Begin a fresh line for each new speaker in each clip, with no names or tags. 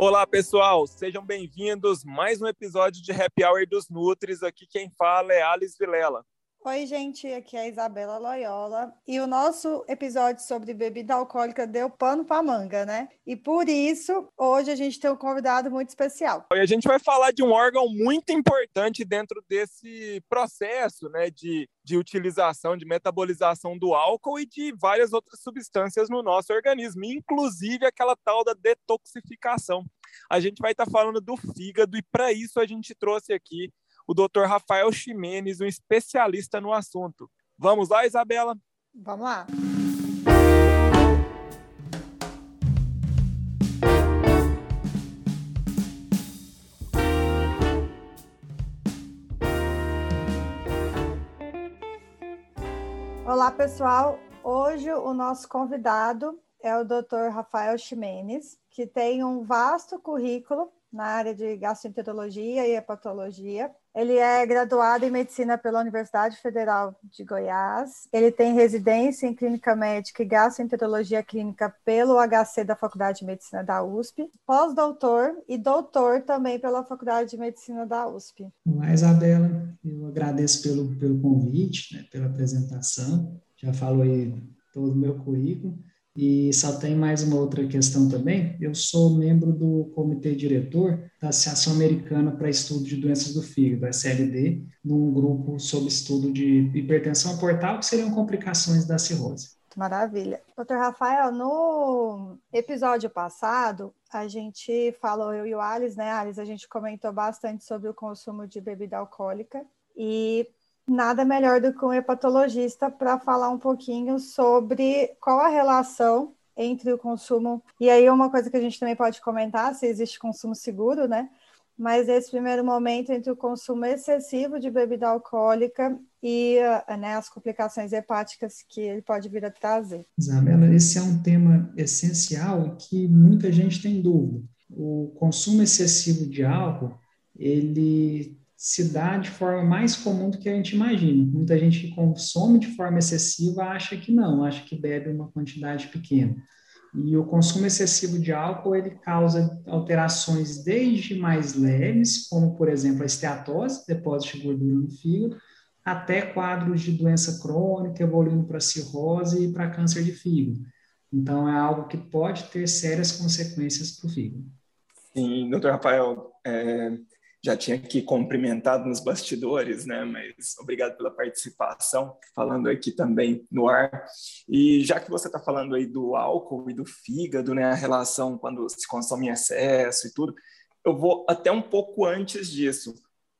Olá, pessoal, sejam bem-vindos mais um episódio de Happy Hour dos Nutris. Aqui quem fala é Alice Vilela.
Oi, gente, aqui é a Isabela Loyola e o nosso episódio sobre bebida alcoólica deu pano para manga, né? E por isso, hoje a gente tem um convidado muito especial.
E a gente vai falar de um órgão muito importante dentro desse processo, né, de, de utilização, de metabolização do álcool e de várias outras substâncias no nosso organismo, inclusive aquela tal da detoxificação. A gente vai estar tá falando do fígado e para isso a gente trouxe aqui o Dr. Rafael Ximenes, um especialista no assunto. Vamos lá, Isabela?
Vamos lá. Olá, pessoal. Hoje o nosso convidado é o Dr. Rafael Ximenes, que tem um vasto currículo na área de gastroenterologia e hepatologia. Ele é graduado em medicina pela Universidade Federal de Goiás. Ele tem residência em clínica médica e gastroenterologia clínica pelo HC da Faculdade de Medicina da USP, pós-doutor e doutor também pela Faculdade de Medicina da USP.
Olá, Isabela. Eu agradeço pelo, pelo convite, né, pela apresentação. Já falou aí todo o meu currículo. E só tem mais uma outra questão também. Eu sou membro do comitê diretor da Associação Americana para Estudo de Doenças do Fígado, SLD, num grupo sob estudo de hipertensão portal, que seriam complicações da cirrose.
Maravilha. Doutor Rafael, no episódio passado, a gente falou, eu e o Alice, né, Alice? A gente comentou bastante sobre o consumo de bebida alcoólica. E nada melhor do que um hepatologista para falar um pouquinho sobre qual a relação entre o consumo. E aí, uma coisa que a gente também pode comentar, se existe consumo seguro, né? Mas esse primeiro momento entre o consumo excessivo de bebida alcoólica e né, as complicações hepáticas que ele pode vir a trazer.
Isabela, esse é um tema essencial que muita gente tem dúvida. O consumo excessivo de álcool, ele se dá de forma mais comum do que a gente imagina. Muita gente que consome de forma excessiva acha que não, acha que bebe uma quantidade pequena. E o consumo excessivo de álcool ele causa alterações desde mais leves, como por exemplo a esteatose, depósito de gordura no fígado, até quadros de doença crônica, evoluindo para cirrose e para câncer de fígado. Então é algo que pode ter sérias consequências para o fígado.
Sim, doutor Rafael, é, já tinha aqui cumprimentado nos bastidores, né? Mas obrigado pela participação, falando aqui também no ar. E já que você está falando aí do álcool e do fígado, né? A relação quando se consome em excesso e tudo, eu vou até um pouco antes disso.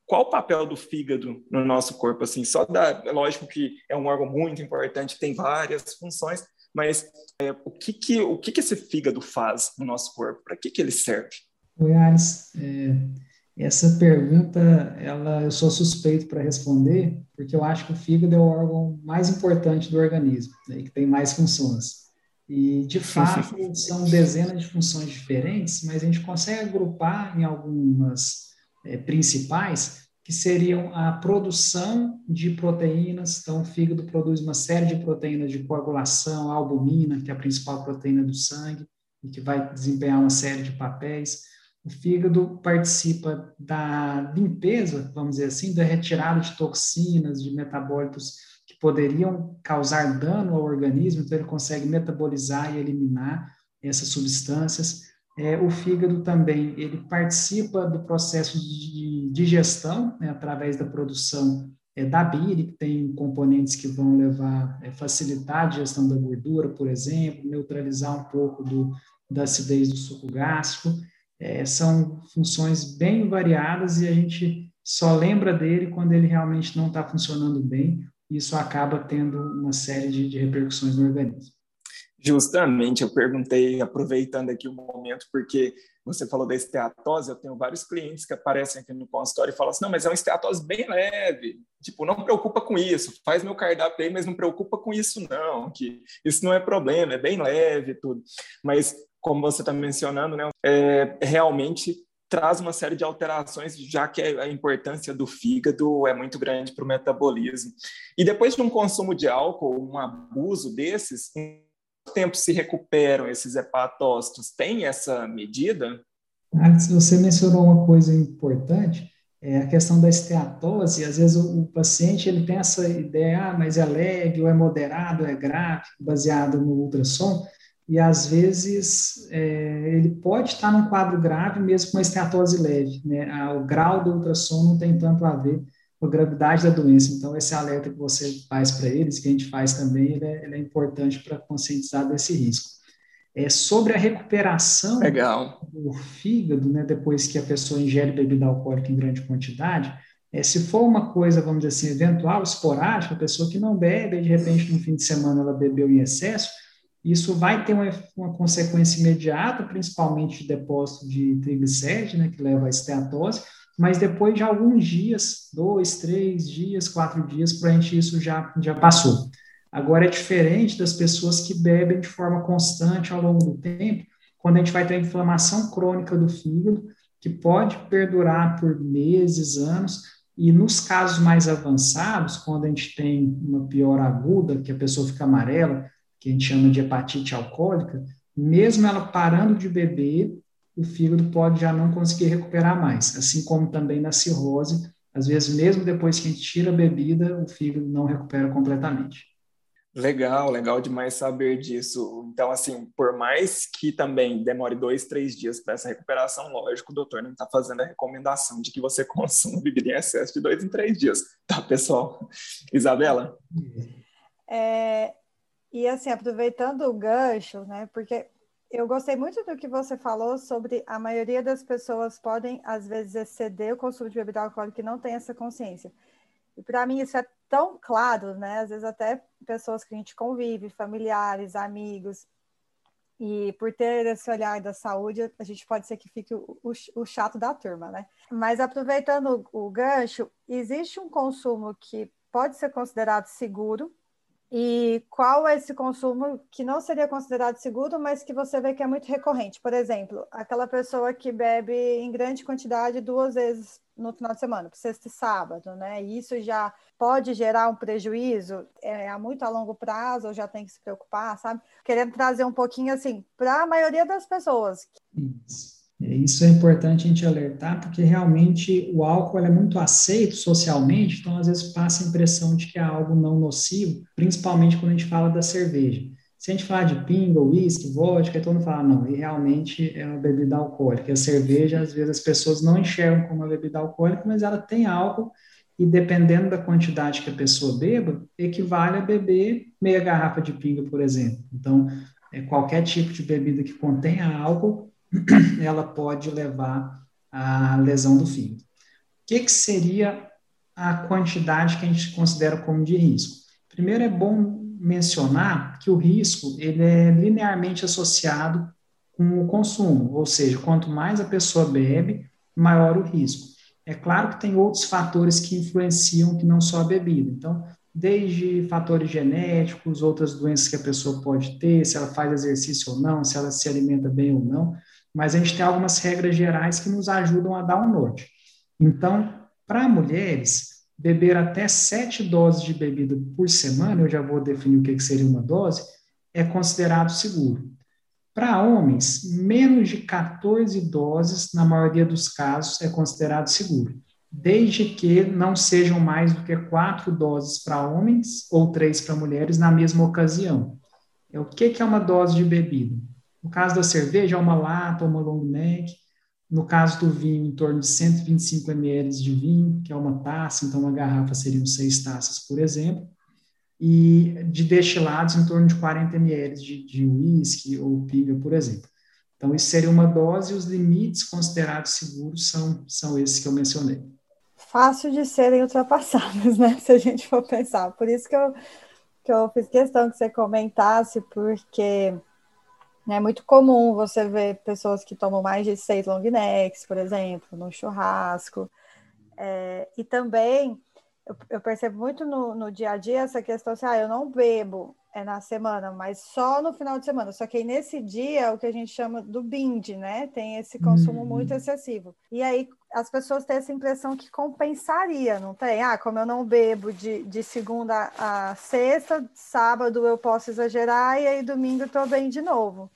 Qual o papel do fígado no nosso corpo? Assim, só dá, é lógico que é um órgão muito importante, tem várias funções, mas é, o que que o que que esse fígado faz no nosso corpo? Para que que ele serve?
Oi, Alice. É essa pergunta, ela, eu sou suspeito para responder, porque eu acho que o fígado é o órgão mais importante do organismo, né, que tem mais funções. E, de fato, são dezenas de funções diferentes, mas a gente consegue agrupar em algumas é, principais, que seriam a produção de proteínas. Então, o fígado produz uma série de proteínas de coagulação, a albumina, que é a principal proteína do sangue, e que vai desempenhar uma série de papéis o fígado participa da limpeza, vamos dizer assim, da retirada de toxinas, de metabólitos que poderiam causar dano ao organismo, então ele consegue metabolizar e eliminar essas substâncias. É, o fígado também, ele participa do processo de digestão, né, através da produção é, da bile, que tem componentes que vão levar, é, facilitar a digestão da gordura, por exemplo, neutralizar um pouco do, da acidez do suco gástrico. É, são funções bem variadas e a gente só lembra dele quando ele realmente não está funcionando bem. Isso acaba tendo uma série de, de repercussões no organismo.
Justamente, eu perguntei, aproveitando aqui o momento, porque você falou da esteatose, eu tenho vários clientes que aparecem aqui no consultório e falam assim, não, mas é uma esteatose bem leve, tipo, não preocupa com isso, faz meu cardápio aí, mas não preocupa com isso não, que isso não é problema, é bem leve tudo. Mas como você está mencionando, né, é, realmente traz uma série de alterações, já que a importância do fígado é muito grande para o metabolismo. E depois de um consumo de álcool, um abuso desses, em quanto tempo se recuperam esses hepatócitos? Tem essa medida?
Alex, você mencionou uma coisa importante, é a questão da esteatose. Às vezes o, o, paciente ele tem essa ideia, ah, mas é leve, ou é moderado, ou é grave, baseado no ultrassom, e às vezes é, ele pode estar num quadro grave mesmo com a esteatose leve. Né? O grau do ultrassom não tem tanto a ver com a gravidade da doença. Então, esse alerta que você faz para eles, que a gente faz também, ele é, ele é importante para conscientizar desse risco. É, sobre a recuperação
Legal.
do fígado, né, depois que a pessoa ingere bebida alcoólica em grande quantidade, é, se for uma coisa, vamos dizer assim, eventual, esporádica, a pessoa que não bebe, e de repente no fim de semana ela bebeu em excesso, isso vai ter uma, uma consequência imediata, principalmente de depósito de triglicérides, né, que leva à esteatose, mas depois de alguns dias, dois, três dias, quatro dias, para a gente isso já, já passou. Agora é diferente das pessoas que bebem de forma constante ao longo do tempo, quando a gente vai ter inflamação crônica do fígado, que pode perdurar por meses, anos, e nos casos mais avançados, quando a gente tem uma pior aguda, que a pessoa fica amarela, que a gente chama de hepatite alcoólica, mesmo ela parando de beber, o fígado pode já não conseguir recuperar mais, assim como também na cirrose, às vezes mesmo depois que a gente tira a bebida, o fígado não recupera completamente.
Legal, legal demais saber disso. Então, assim, por mais que também demore dois, três dias para essa recuperação, lógico, o doutor não está fazendo a recomendação de que você consuma bebida em excesso de dois em três dias, tá, pessoal? Isabela?
É, e assim, aproveitando o gancho, né, porque eu gostei muito do que você falou sobre a maioria das pessoas podem, às vezes, exceder o consumo de bebida alcoólica e não tem essa consciência. E para mim isso é tão claro, né? Às vezes até pessoas que a gente convive, familiares, amigos, e por ter esse olhar da saúde, a gente pode ser que fique o, o, o chato da turma, né? Mas aproveitando o, o gancho, existe um consumo que pode ser considerado seguro, e qual é esse consumo que não seria considerado seguro, mas que você vê que é muito recorrente? Por exemplo, aquela pessoa que bebe em grande quantidade duas vezes no final de semana, sexta e sábado, né? Isso já pode gerar um prejuízo é, a muito a longo prazo, ou já tem que se preocupar, sabe? Querendo trazer um pouquinho assim para a maioria das pessoas.
Isso. É, isso é importante a gente alertar, porque realmente o álcool é muito aceito socialmente, então às vezes passa a impressão de que é algo não nocivo, principalmente quando a gente fala da cerveja. Se a gente falar de pinga, whisky, vodka, todo mundo fala, não, e realmente é uma bebida alcoólica. A cerveja, às vezes, as pessoas não enxergam como uma bebida alcoólica, mas ela tem álcool, e dependendo da quantidade que a pessoa beba, equivale a beber meia garrafa de pinga, por exemplo. Então, é, qualquer tipo de bebida que contenha álcool ela pode levar à lesão do fígado. O que, que seria a quantidade que a gente considera como de risco? Primeiro é bom mencionar que o risco ele é linearmente associado com o consumo, ou seja, quanto mais a pessoa bebe, maior o risco. É claro que tem outros fatores que influenciam que não só a bebida. Então, desde fatores genéticos, outras doenças que a pessoa pode ter, se ela faz exercício ou não, se ela se alimenta bem ou não mas a gente tem algumas regras gerais que nos ajudam a dar um norte. Então, para mulheres, beber até sete doses de bebida por semana, eu já vou definir o que seria uma dose, é considerado seguro. Para homens, menos de 14 doses, na maioria dos casos, é considerado seguro, desde que não sejam mais do que quatro doses para homens ou três para mulheres na mesma ocasião. É o que é uma dose de bebida? No caso da cerveja, é uma lata uma long neck. No caso do vinho, em torno de 125 ml de vinho, que é uma taça, então uma garrafa seriam seis taças, por exemplo. E de destilados, em torno de 40 ml de, de whisky ou pinga, por exemplo. Então, isso seria uma dose e os limites considerados seguros são, são esses que eu mencionei.
Fácil de serem ultrapassados, né? Se a gente for pensar. Por isso que eu, que eu fiz questão que você comentasse, porque é muito comum você ver pessoas que tomam mais de seis long necks, por exemplo, no churrasco. É, e também eu, eu, percebo muito no, no dia a dia essa questão assim, ah, eu não bebo é na semana, mas só no final de semana. Só que aí nesse dia é o que a gente chama do binge, né? Tem esse consumo uhum. muito excessivo. E aí as pessoas têm essa impressão que compensaria, não tem? Ah, como eu não bebo de, de segunda a sexta, sábado eu posso exagerar e aí domingo eu tô bem de novo.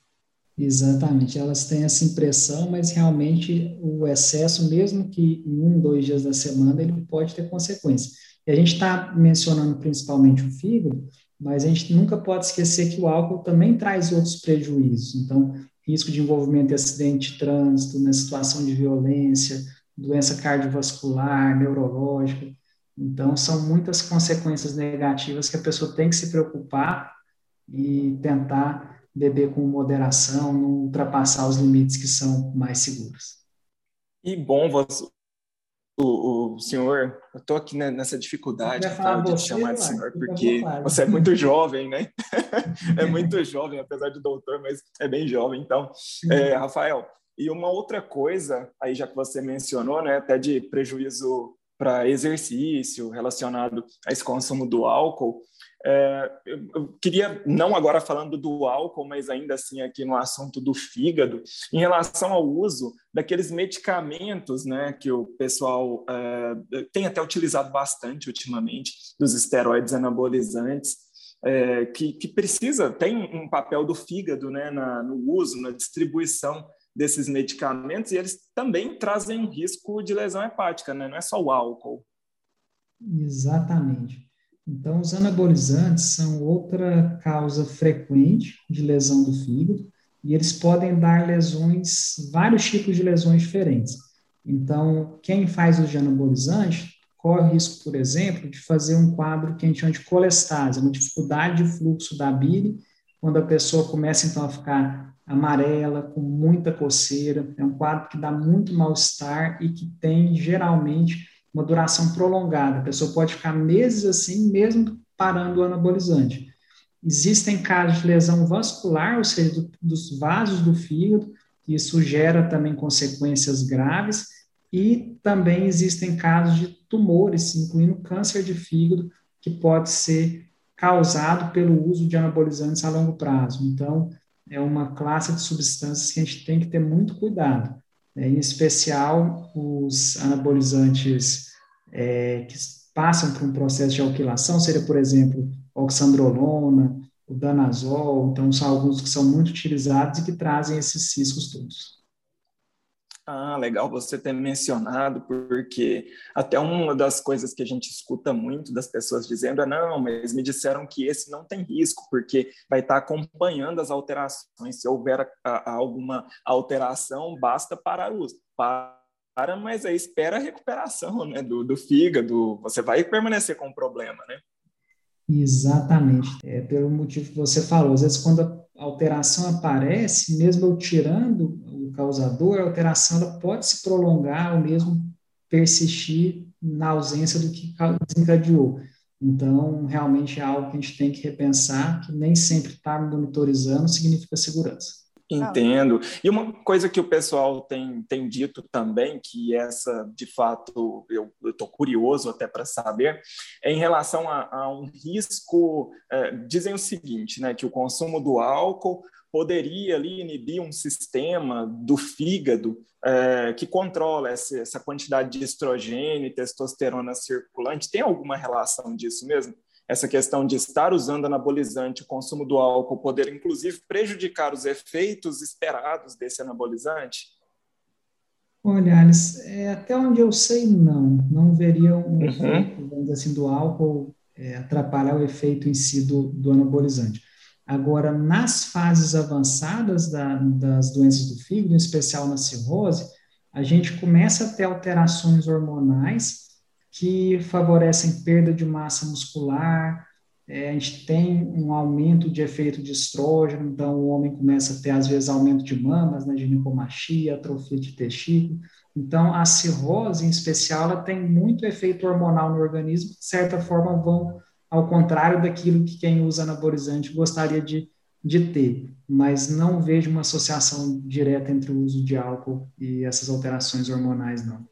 Exatamente, elas têm essa impressão, mas realmente o excesso, mesmo que em um, dois dias da semana, ele pode ter consequências. E a gente está mencionando principalmente o fígado, mas a gente nunca pode esquecer que o álcool também traz outros prejuízos. Então, risco de envolvimento em acidente de trânsito, na situação de violência, doença cardiovascular, neurológica. Então, são muitas consequências negativas que a pessoa tem que se preocupar e tentar beber com moderação, não ultrapassar os limites que são mais seguros.
E bom, você, o, o senhor, eu estou aqui nessa dificuldade tá, de te chamar de senhor, porque você é muito jovem, né? é muito jovem, apesar de doutor, mas é bem jovem. Então, é, Rafael, e uma outra coisa, aí já que você mencionou, né, até de prejuízo para exercício relacionado a esse consumo do álcool, é, eu queria, não agora falando do álcool, mas ainda assim aqui no assunto do fígado, em relação ao uso daqueles medicamentos né, que o pessoal é, tem até utilizado bastante ultimamente, dos esteroides anabolizantes, é, que, que, precisa, tem um papel do fígado né, na, no uso, na distribuição desses medicamentos, e eles também trazem um risco de lesão hepática, né? não é só o álcool.
Exatamente. Então, os anabolizantes são outra causa frequente de lesão do fígado e eles podem dar lesões, vários tipos de lesões diferentes. Então, quem faz uso de anabolizante corre o risco, por exemplo, de fazer um quadro que a gente chama de colestase, uma dificuldade de fluxo da bile, quando a pessoa começa então a ficar amarela, com muita coceira, é um quadro que dá muito mal-estar e que tem geralmente uma duração prolongada. A pessoa pode ficar meses assim, mesmo parando o anabolizante. Existem casos de lesão vascular, ou seja, do, dos vasos do fígado, que isso gera também consequências graves, e também existem casos de tumores, incluindo câncer de fígado, que pode ser causado pelo uso de anabolizantes a longo prazo. Então, é uma classe de substâncias que a gente tem que ter muito cuidado. É, em especial os anabolizantes é, que passam por um processo de alquilação, seria, por exemplo, oxandrolona, o danazol, então são alguns que são muito utilizados e que trazem esses riscos todos.
Ah, legal você ter mencionado, porque até uma das coisas que a gente escuta muito das pessoas dizendo é não, mas me disseram que esse não tem risco, porque vai estar acompanhando as alterações. Se houver a, a, alguma alteração, basta parar o uso. Para, mas aí espera a recuperação né, do, do fígado, você vai permanecer com o problema, né?
Exatamente. É pelo motivo que você falou. Às vezes, quando a alteração aparece, mesmo eu tirando causador, a alteração ela pode se prolongar ou mesmo persistir na ausência do que desencadeou. Então, realmente é algo que a gente tem que repensar, que nem sempre estar monitorizando significa segurança.
Entendo. E uma coisa que o pessoal tem, tem dito também, que essa, de fato, eu estou curioso até para saber, é em relação a, a um risco. É, dizem o seguinte, né, que o consumo do álcool poderia ali inibir um sistema do fígado é, que controla essa, essa quantidade de estrogênio e testosterona circulante. Tem alguma relação disso mesmo? Essa questão de estar usando anabolizante, o consumo do álcool, poder inclusive prejudicar os efeitos esperados desse anabolizante?
Olha, Alice, é, até onde eu sei, não. Não veria um uhum. efeito, assim, do álcool é, atrapalhar o efeito em si do, do anabolizante. Agora, nas fases avançadas da, das doenças do fígado, em especial na cirrose, a gente começa a ter alterações hormonais que favorecem perda de massa muscular, é, a gente tem um aumento de efeito de estrógeno, então o homem começa a ter, às vezes, aumento de mamas, né, ginecomastia, atrofia de testículo. Então, a cirrose, em especial, ela tem muito efeito hormonal no organismo, de certa forma, vão ao contrário daquilo que quem usa anabolizante gostaria de, de ter. Mas não vejo uma associação direta entre o uso de álcool e essas alterações hormonais, não.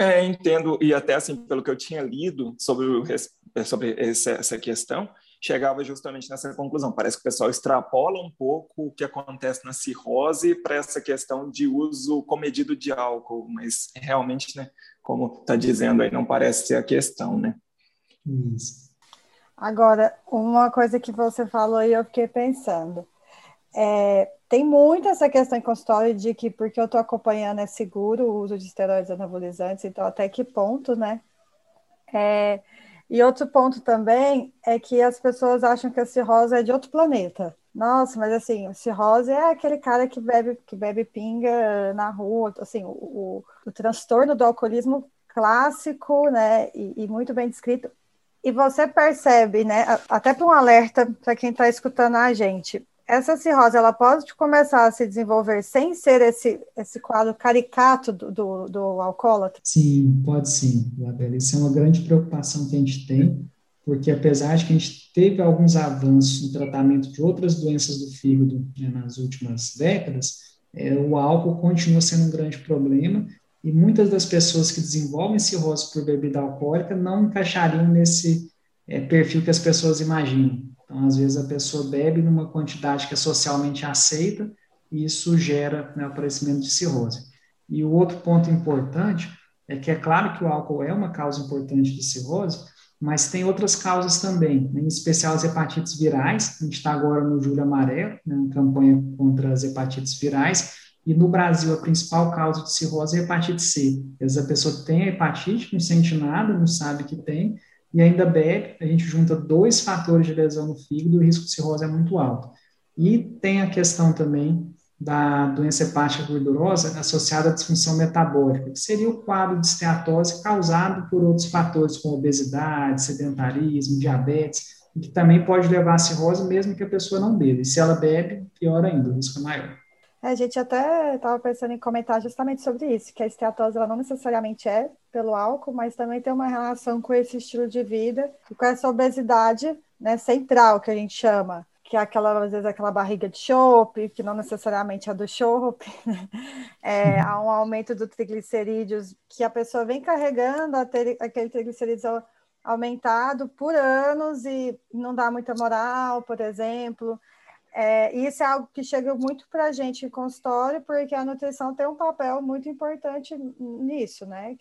É, entendo, e até assim, pelo que eu tinha lido sobre, o, sobre essa, essa questão, chegava justamente nessa conclusão. Parece que o pessoal extrapola um pouco o que acontece na cirrose para essa questão de uso comedido de álcool, mas realmente, né, como está dizendo aí, não parece ser a questão, né?
Isso.
Agora, uma coisa que você falou e eu fiquei pensando. É, tem muito essa questão em consultório de que porque eu estou acompanhando é seguro o uso de esteroides anabolizantes, então até que ponto, né? É, e outro ponto também é que as pessoas acham que a cirrose é de outro planeta. Nossa, mas assim, cirrose é aquele cara que bebe, que bebe pinga na rua, assim, o, o, o transtorno do alcoolismo clássico, né, e, e, muito bem descrito. E você percebe, né, até para um alerta para quem está escutando a gente, essa cirrose ela pode começar a se desenvolver sem ser esse, esse quadro caricato do, do, do alcoólatra?
Sim, pode sim, Isabela. Isso é uma grande preocupação que a gente tem porque apesar de que a gente teve alguns avanços no tratamento de outras doenças do fígado né, nas últimas décadas, é, o álcool continua sendo um grande problema e muitas das pessoas que desenvolvem cirrose por bebida alcoólica não encaixariam nesse é, perfil que as pessoas imaginam. Então, às vezes, a pessoa bebe numa quantidade que é socialmente aceita e isso gera né, o aparecimento de cirrose. E o outro ponto importante é que é claro que o álcool é uma causa importante de cirrose, mas tem outras causas também, né, em especial as hepatites virais. A gente está agora no Julho Amarelo, né, campanha contra as hepatites virais, e no Brasil a principal causa de cirrose é hepatite C. Às vezes a pessoa tem a hepatite, não sente nada, não sabe que tem, e ainda bebe, a gente junta dois fatores de lesão no fígado o risco de cirrose é muito alto. E tem a questão também da doença hepática gordurosa associada à disfunção metabólica, que seria o quadro de esteatose causado por outros fatores, como obesidade, sedentarismo, diabetes, e que também pode levar a cirrose mesmo que a pessoa não beba. E se ela bebe, pior ainda, o risco é maior.
É, a gente até estava pensando em comentar justamente sobre isso, que a esteatose ela não necessariamente é pelo álcool, mas também tem uma relação com esse estilo de vida e com essa obesidade né, central, que a gente chama, que é aquela, às vezes, aquela barriga de chope, que não necessariamente é do chope, né? é, há um aumento do triglicerídeos, que a pessoa vem carregando aquele triglicerídeos aumentado por anos e não dá muita moral, por exemplo. É, isso é algo que chega muito para a gente em consultório, porque a nutrição tem um papel muito importante nisso, né?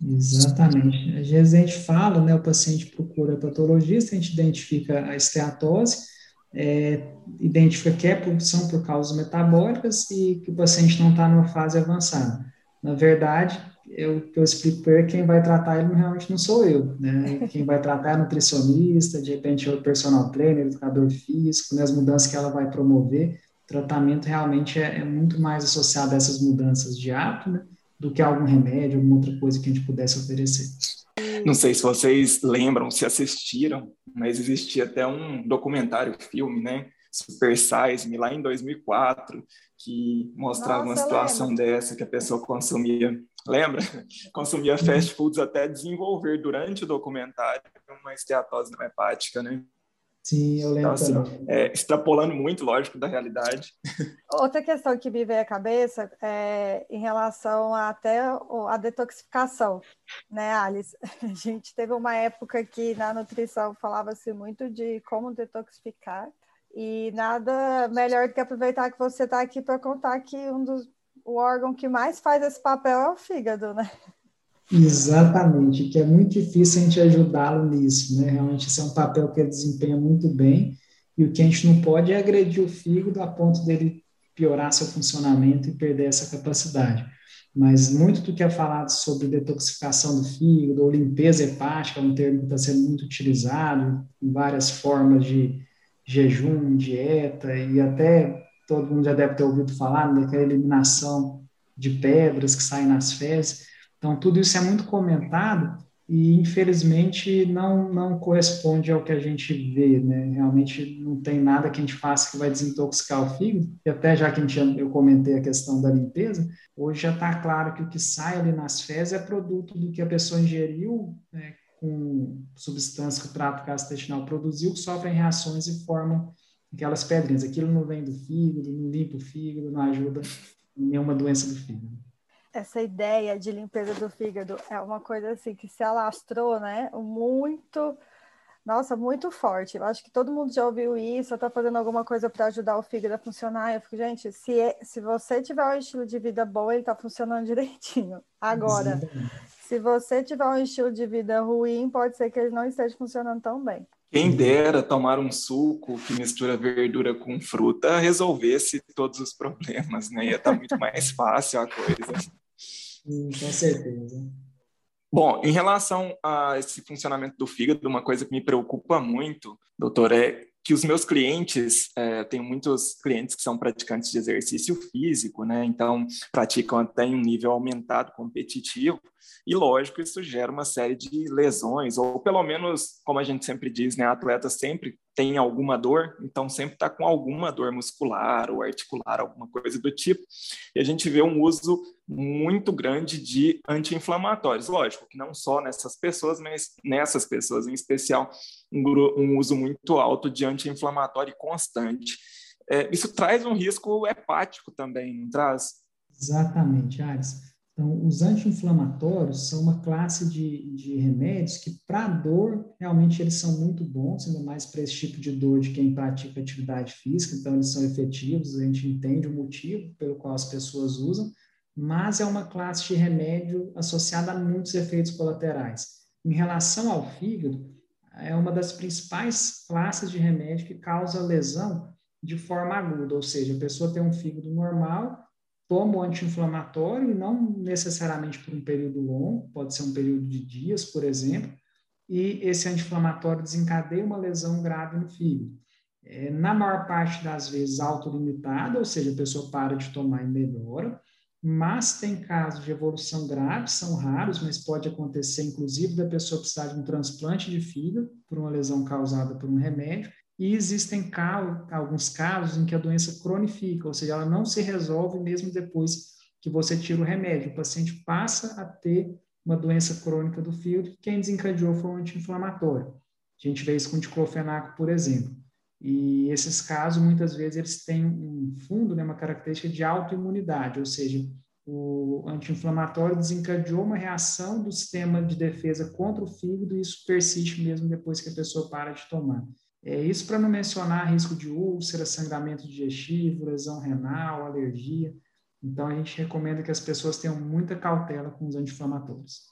Exatamente. Às vezes a gente fala, né, o paciente procura patologista, a gente identifica a esteatose, é, identifica que é, são por causas metabólicas e que o paciente não está numa fase avançada. Na verdade, eu, que eu explico para ele, quem vai tratar ele realmente não sou eu, né? Quem vai tratar é a nutricionista, de repente é o personal trainer, educador físico, né? as mudanças que ela vai promover. O tratamento realmente é, é muito mais associado a essas mudanças de hábito, né? Do que algum remédio, alguma outra coisa que a gente pudesse oferecer.
Não sei se vocês lembram, se assistiram, mas existia até um documentário, filme, né? Super Size Me, lá em 2004, que mostrava Nossa, uma situação dessa, que a pessoa consumia, lembra? Consumia fast foods até desenvolver durante o documentário uma esteatose não hepática, né?
Sim, eu lembro. Então,
assim, é, extrapolando muito, lógico, da realidade.
Outra questão que me veio à cabeça é em relação a até a detoxificação, né, Alice? A gente teve uma época que na nutrição falava-se muito de como detoxificar, e nada melhor do que aproveitar que você está aqui para contar que um dos, o órgão que mais faz esse papel é o fígado, né?
Exatamente, que é muito difícil a gente ajudá-lo nisso, né? Realmente esse é um papel que ele desempenha muito bem e o que a gente não pode é agredir o fígado a ponto dele piorar seu funcionamento e perder essa capacidade. Mas muito do que é falado sobre detoxificação do fígado ou limpeza hepática, é um termo que está sendo muito utilizado em várias formas de jejum, dieta e até todo mundo já deve ter ouvido falar daquela eliminação de pedras que saem nas fezes. Então, tudo isso é muito comentado e, infelizmente, não, não corresponde ao que a gente vê, né? Realmente não tem nada que a gente faça que vai desintoxicar o fígado. E até já que a gente, eu comentei a questão da limpeza, hoje já está claro que o que sai ali nas fezes é produto do que a pessoa ingeriu né, com substância que o trato gastrointestinal produziu, que sofrem reações e formam aquelas pedrinhas. Aquilo não vem do fígado, não limpa o fígado, não ajuda em nenhuma doença do fígado
essa ideia de limpeza do fígado é uma coisa assim que se alastrou, né? Muito, nossa, muito forte. Eu acho que todo mundo já ouviu isso, está fazendo alguma coisa para ajudar o fígado a funcionar. Eu fico, gente, se, é, se você tiver um estilo de vida bom, ele está funcionando direitinho. Agora, se você tiver um estilo de vida ruim, pode ser que ele não esteja funcionando tão bem.
Quem dera tomar um suco que mistura verdura com fruta resolvesse todos os problemas, né? Ia estar muito mais fácil a coisa.
Hum, com certeza.
Bom, em relação a esse funcionamento do fígado, uma coisa que me preocupa muito, doutor, é que os meus clientes, é, tenho muitos clientes que são praticantes de exercício físico, né? Então, praticam até em um nível aumentado, competitivo, e lógico, isso gera uma série de lesões, ou pelo menos, como a gente sempre diz, né? Atleta sempre tem alguma dor, então sempre está com alguma dor muscular ou articular, alguma coisa do tipo. E a gente vê um uso muito grande de anti-inflamatórios. Lógico que não só nessas pessoas, mas nessas pessoas em especial, um, um uso muito alto de anti-inflamatório constante. É, isso traz um risco hepático também, não traz?
Exatamente, Ares. Então, os anti-inflamatórios são uma classe de, de remédios que, para dor, realmente eles são muito bons, ainda mais para esse tipo de dor de quem pratica atividade física, então eles são efetivos, a gente entende o motivo pelo qual as pessoas usam, mas é uma classe de remédio associada a muitos efeitos colaterais. Em relação ao fígado, é uma das principais classes de remédio que causa lesão de forma aguda, ou seja, a pessoa tem um fígado normal, toma o anti-inflamatório, não necessariamente por um período longo, pode ser um período de dias, por exemplo, e esse anti-inflamatório desencadeia uma lesão grave no fígado. É, na maior parte das vezes autolimitada, ou seja, a pessoa para de tomar e melhora, mas tem casos de evolução grave, são raros, mas pode acontecer, inclusive, da pessoa precisar de um transplante de fígado por uma lesão causada por um remédio, e existem alguns casos em que a doença cronifica, ou seja, ela não se resolve mesmo depois que você tira o remédio. O paciente passa a ter uma doença crônica do fígado, quem desencadeou foi um anti-inflamatório. A gente vê isso com diclofenaco, por exemplo. E esses casos, muitas vezes, eles têm um fundo, né, uma característica de autoimunidade, ou seja, o anti-inflamatório desencadeou uma reação do sistema de defesa contra o fígado e isso persiste mesmo depois que a pessoa para de tomar. É isso para não mencionar risco de úlcera, sangramento digestivo, lesão renal, alergia. Então, a gente recomenda que as pessoas tenham muita cautela com os anti-inflamatórios.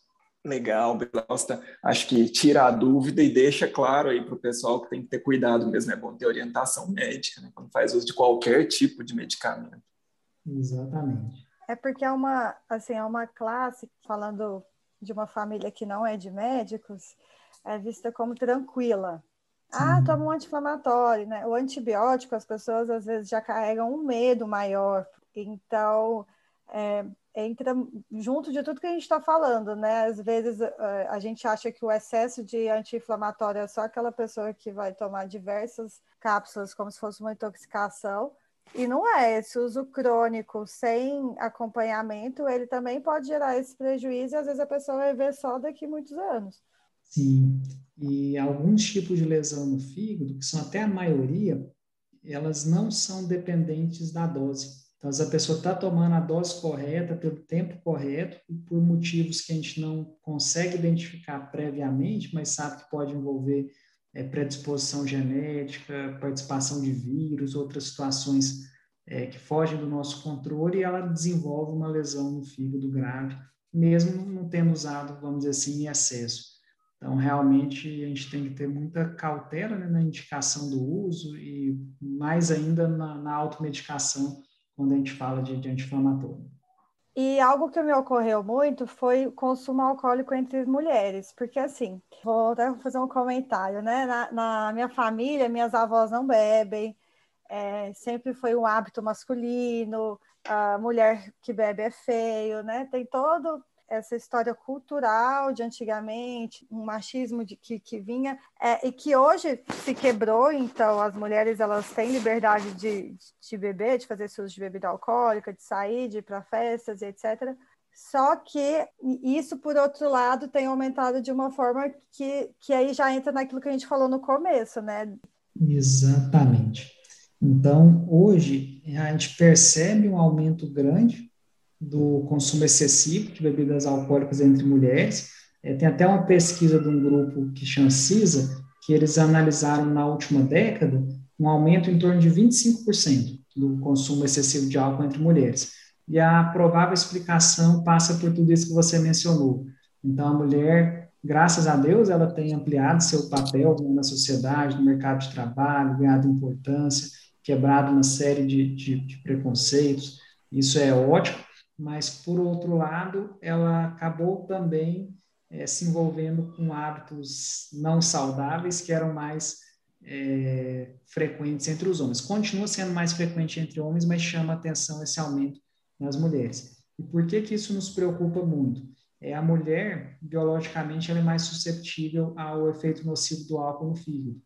Legal, Belosta. Acho que tira a dúvida e deixa claro aí para o pessoal que tem que ter cuidado mesmo. É bom ter orientação médica né, quando faz uso de qualquer tipo de medicamento.
Exatamente.
É porque é uma, assim, é uma classe, falando de uma família que não é de médicos, é vista como tranquila. Ah, toma um anti-inflamatório, né? O antibiótico, as pessoas às vezes já carregam um medo maior. Então, é, entra junto de tudo que a gente está falando, né? Às vezes é, a gente acha que o excesso de anti-inflamatório é só aquela pessoa que vai tomar diversas cápsulas como se fosse uma intoxicação. E não é, esse uso crônico sem acompanhamento, ele também pode gerar esse prejuízo e às vezes a pessoa vai ver só daqui muitos anos.
Sim, e alguns tipos de lesão no fígado, que são até a maioria, elas não são dependentes da dose. Então, se a pessoa está tomando a dose correta, pelo tempo correto, e por motivos que a gente não consegue identificar previamente, mas sabe que pode envolver é, predisposição genética, participação de vírus, outras situações é, que fogem do nosso controle, e ela desenvolve uma lesão no fígado grave, mesmo não tendo usado, vamos dizer assim, em excesso. Então, realmente, a gente tem que ter muita cautela né, na indicação do uso e mais ainda na, na automedicação quando a gente fala de, de anti-inflamatório.
E algo que me ocorreu muito foi o consumo alcoólico entre mulheres, porque assim, vou até fazer um comentário, né? Na, na minha família, minhas avós não bebem, é, sempre foi um hábito masculino, a mulher que bebe é feio, né? Tem todo essa história cultural de antigamente, um machismo de, que, que vinha, é, e que hoje se quebrou, então as mulheres elas têm liberdade de, de beber, de fazer uso de bebida alcoólica, de sair, de ir para festas, etc. Só que isso, por outro lado, tem aumentado de uma forma que, que aí já entra naquilo que a gente falou no começo, né?
Exatamente. Então, hoje, a gente percebe um aumento grande do consumo excessivo de bebidas alcoólicas entre mulheres. É, tem até uma pesquisa de um grupo que chama CISA, que eles analisaram na última década um aumento em torno de 25% do consumo excessivo de álcool entre mulheres. E a provável explicação passa por tudo isso que você mencionou. Então, a mulher graças a Deus, ela tem ampliado seu papel na sociedade, no mercado de trabalho, ganhado importância, quebrado uma série de, de, de preconceitos, isso é ótimo, mas, por outro lado, ela acabou também é, se envolvendo com hábitos não saudáveis que eram mais é, frequentes entre os homens. Continua sendo mais frequente entre homens, mas chama atenção esse aumento nas mulheres. E por que que isso nos preocupa muito? É a mulher, biologicamente, ela é mais susceptível ao efeito nocivo do álcool no fígado.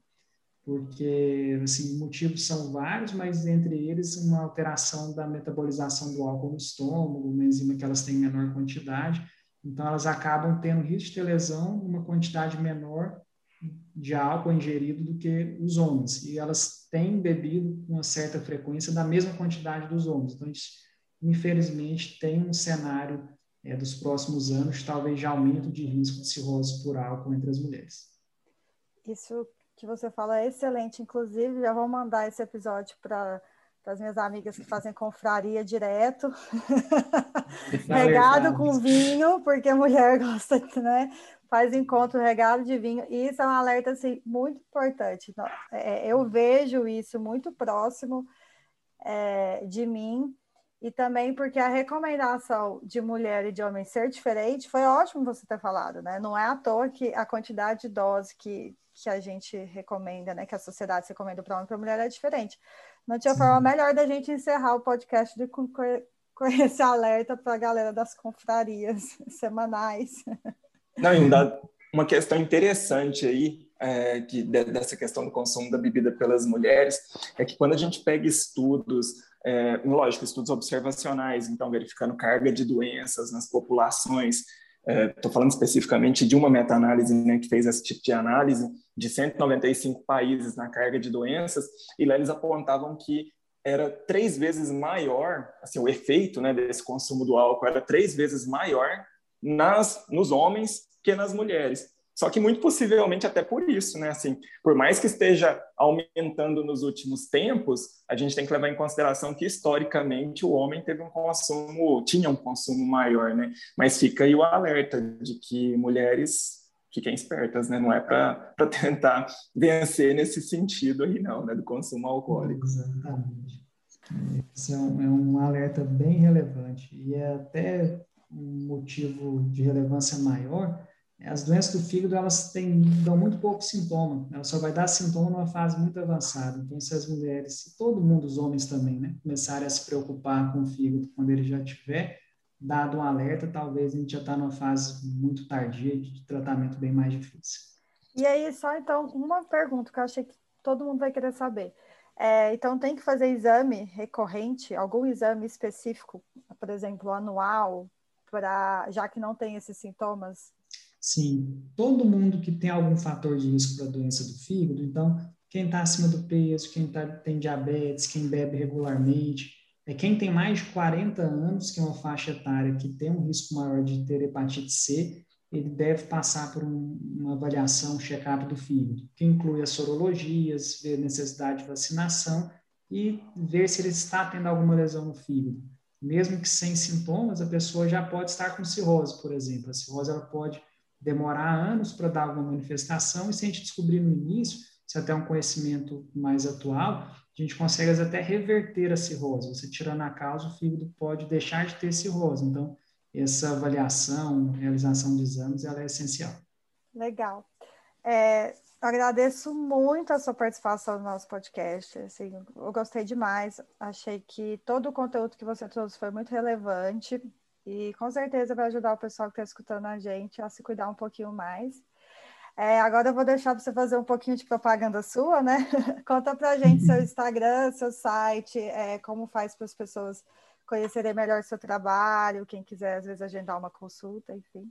Porque, assim, motivos são vários, mas entre eles uma alteração da metabolização do álcool no estômago, uma enzima que elas têm menor quantidade, então elas acabam tendo risco de lesão numa quantidade menor de álcool ingerido do que os homens. E elas têm bebido com uma certa frequência da mesma quantidade dos homens. Então, infelizmente, tem um cenário é, dos próximos anos, talvez de aumento de risco de cirrose por álcool entre as mulheres.
Isso que você fala é excelente. Inclusive, já vou mandar esse episódio para as minhas amigas que fazem confraria direto, regado com vinho, porque a mulher gosta, né? faz encontro regado de vinho, e isso é um alerta assim, muito importante. É, eu vejo isso muito próximo é, de mim, e também porque a recomendação de mulher e de homem ser diferente foi ótimo você ter falado, né? Não é à toa que a quantidade de dose que, que a gente recomenda, né? Que a sociedade recomenda para homem e para mulher é diferente. Não tinha Sim. forma melhor da gente encerrar o podcast de, com, com esse alerta para a galera das confrarias semanais.
Não, e uma questão interessante aí, é, que, dessa questão do consumo da bebida pelas mulheres, é que quando a gente pega estudos, é, lógico, estudos observacionais, então verificando carga de doenças nas populações, estou é, falando especificamente de uma meta-análise né, que fez esse tipo de análise de 195 países na carga de doenças, e lá eles apontavam que era três vezes maior, assim, o efeito né, desse consumo do álcool era três vezes maior nas, nos homens que nas mulheres. Só que muito possivelmente até por isso, né? Assim, por mais que esteja aumentando nos últimos tempos, a gente tem que levar em consideração que historicamente o homem teve um consumo, tinha um consumo maior, né? Mas fica aí o alerta de que mulheres fiquem espertas, né? Não é para tentar vencer nesse sentido aí, não, né? Do consumo alcoólico.
Exatamente. Esse é um, é um alerta bem relevante e é até um motivo de relevância maior as doenças do fígado elas têm, dão muito pouco sintoma, ela só vai dar sintoma numa fase muito avançada. Então, se as mulheres, se todo mundo, os homens também, né, começarem a se preocupar com o fígado quando ele já tiver dado um alerta, talvez a gente já está numa fase muito tardia de tratamento bem mais difícil.
E aí, só então, uma pergunta que eu achei que todo mundo vai querer saber. É, então, tem que fazer exame recorrente, algum exame específico, por exemplo, anual, pra, já que não tem esses sintomas?
Sim, todo mundo que tem algum fator de risco para doença do fígado, então, quem está acima do peso, quem tá, tem diabetes, quem bebe regularmente, é quem tem mais de 40 anos, que é uma faixa etária que tem um risco maior de ter hepatite C, ele deve passar por um, uma avaliação, um check-up do fígado, que inclui as sorologias, ver necessidade de vacinação e ver se ele está tendo alguma lesão no fígado. Mesmo que sem sintomas, a pessoa já pode estar com cirrose, por exemplo. A cirrose ela pode demorar anos para dar alguma manifestação, e se a gente descobrir no início, se até um conhecimento mais atual, a gente consegue até reverter a cirrose. Você tirando a causa, o fígado pode deixar de ter cirrose. Então, essa avaliação, realização de exames, ela é essencial.
Legal. É, agradeço muito a sua participação no nosso podcast. Assim, eu gostei demais. Achei que todo o conteúdo que você trouxe foi muito relevante. E com certeza vai ajudar o pessoal que está escutando a gente a se cuidar um pouquinho mais. É, agora eu vou deixar para você fazer um pouquinho de propaganda sua, né? Conta para a gente seu Instagram, seu site, é, como faz para as pessoas conhecerem melhor seu trabalho, quem quiser às vezes agendar uma consulta, enfim.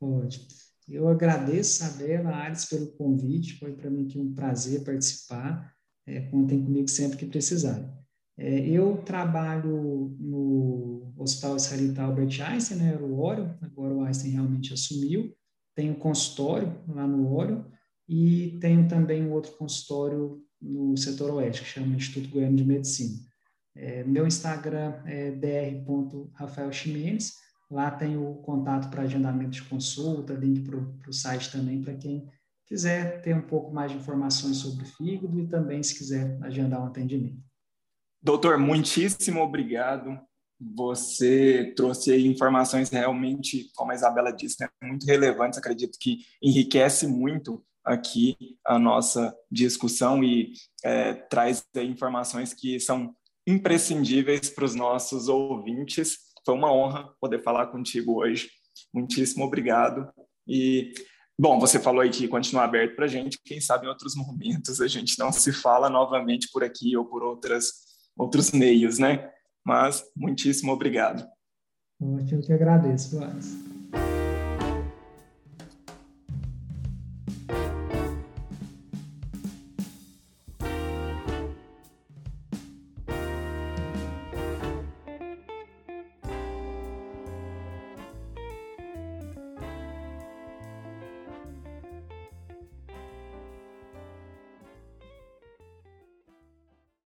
Ótimo. Eu agradeço, Isabela, Ares, pelo convite. Foi para mim aqui um prazer participar. É, contem comigo sempre que precisarem. É, eu trabalho no Hospital Israelita Albert Einstein, né, era o Orion, agora o Einstein realmente assumiu. Tenho consultório lá no Orion e tenho também um outro consultório no setor oeste, que chama Instituto Goiano de Medicina. É, meu Instagram é dr.rafaelchimenez. Lá tem o contato para agendamento de consulta, link para o site também para quem quiser ter um pouco mais de informações sobre o fígado e também se quiser agendar um atendimento.
Doutor, muitíssimo obrigado. Você trouxe informações realmente, como a Isabela disse, né, muito relevantes. Acredito que enriquece muito aqui a nossa discussão e é, traz informações que são imprescindíveis para os nossos ouvintes. Foi uma honra poder falar contigo hoje. Muitíssimo obrigado. E, bom, você falou aí que continua aberto para a gente. Quem sabe em outros momentos a gente não se fala novamente por aqui ou por outras, outros meios, né? Mas, muitíssimo obrigado.
Eu que agradeço, Luiz.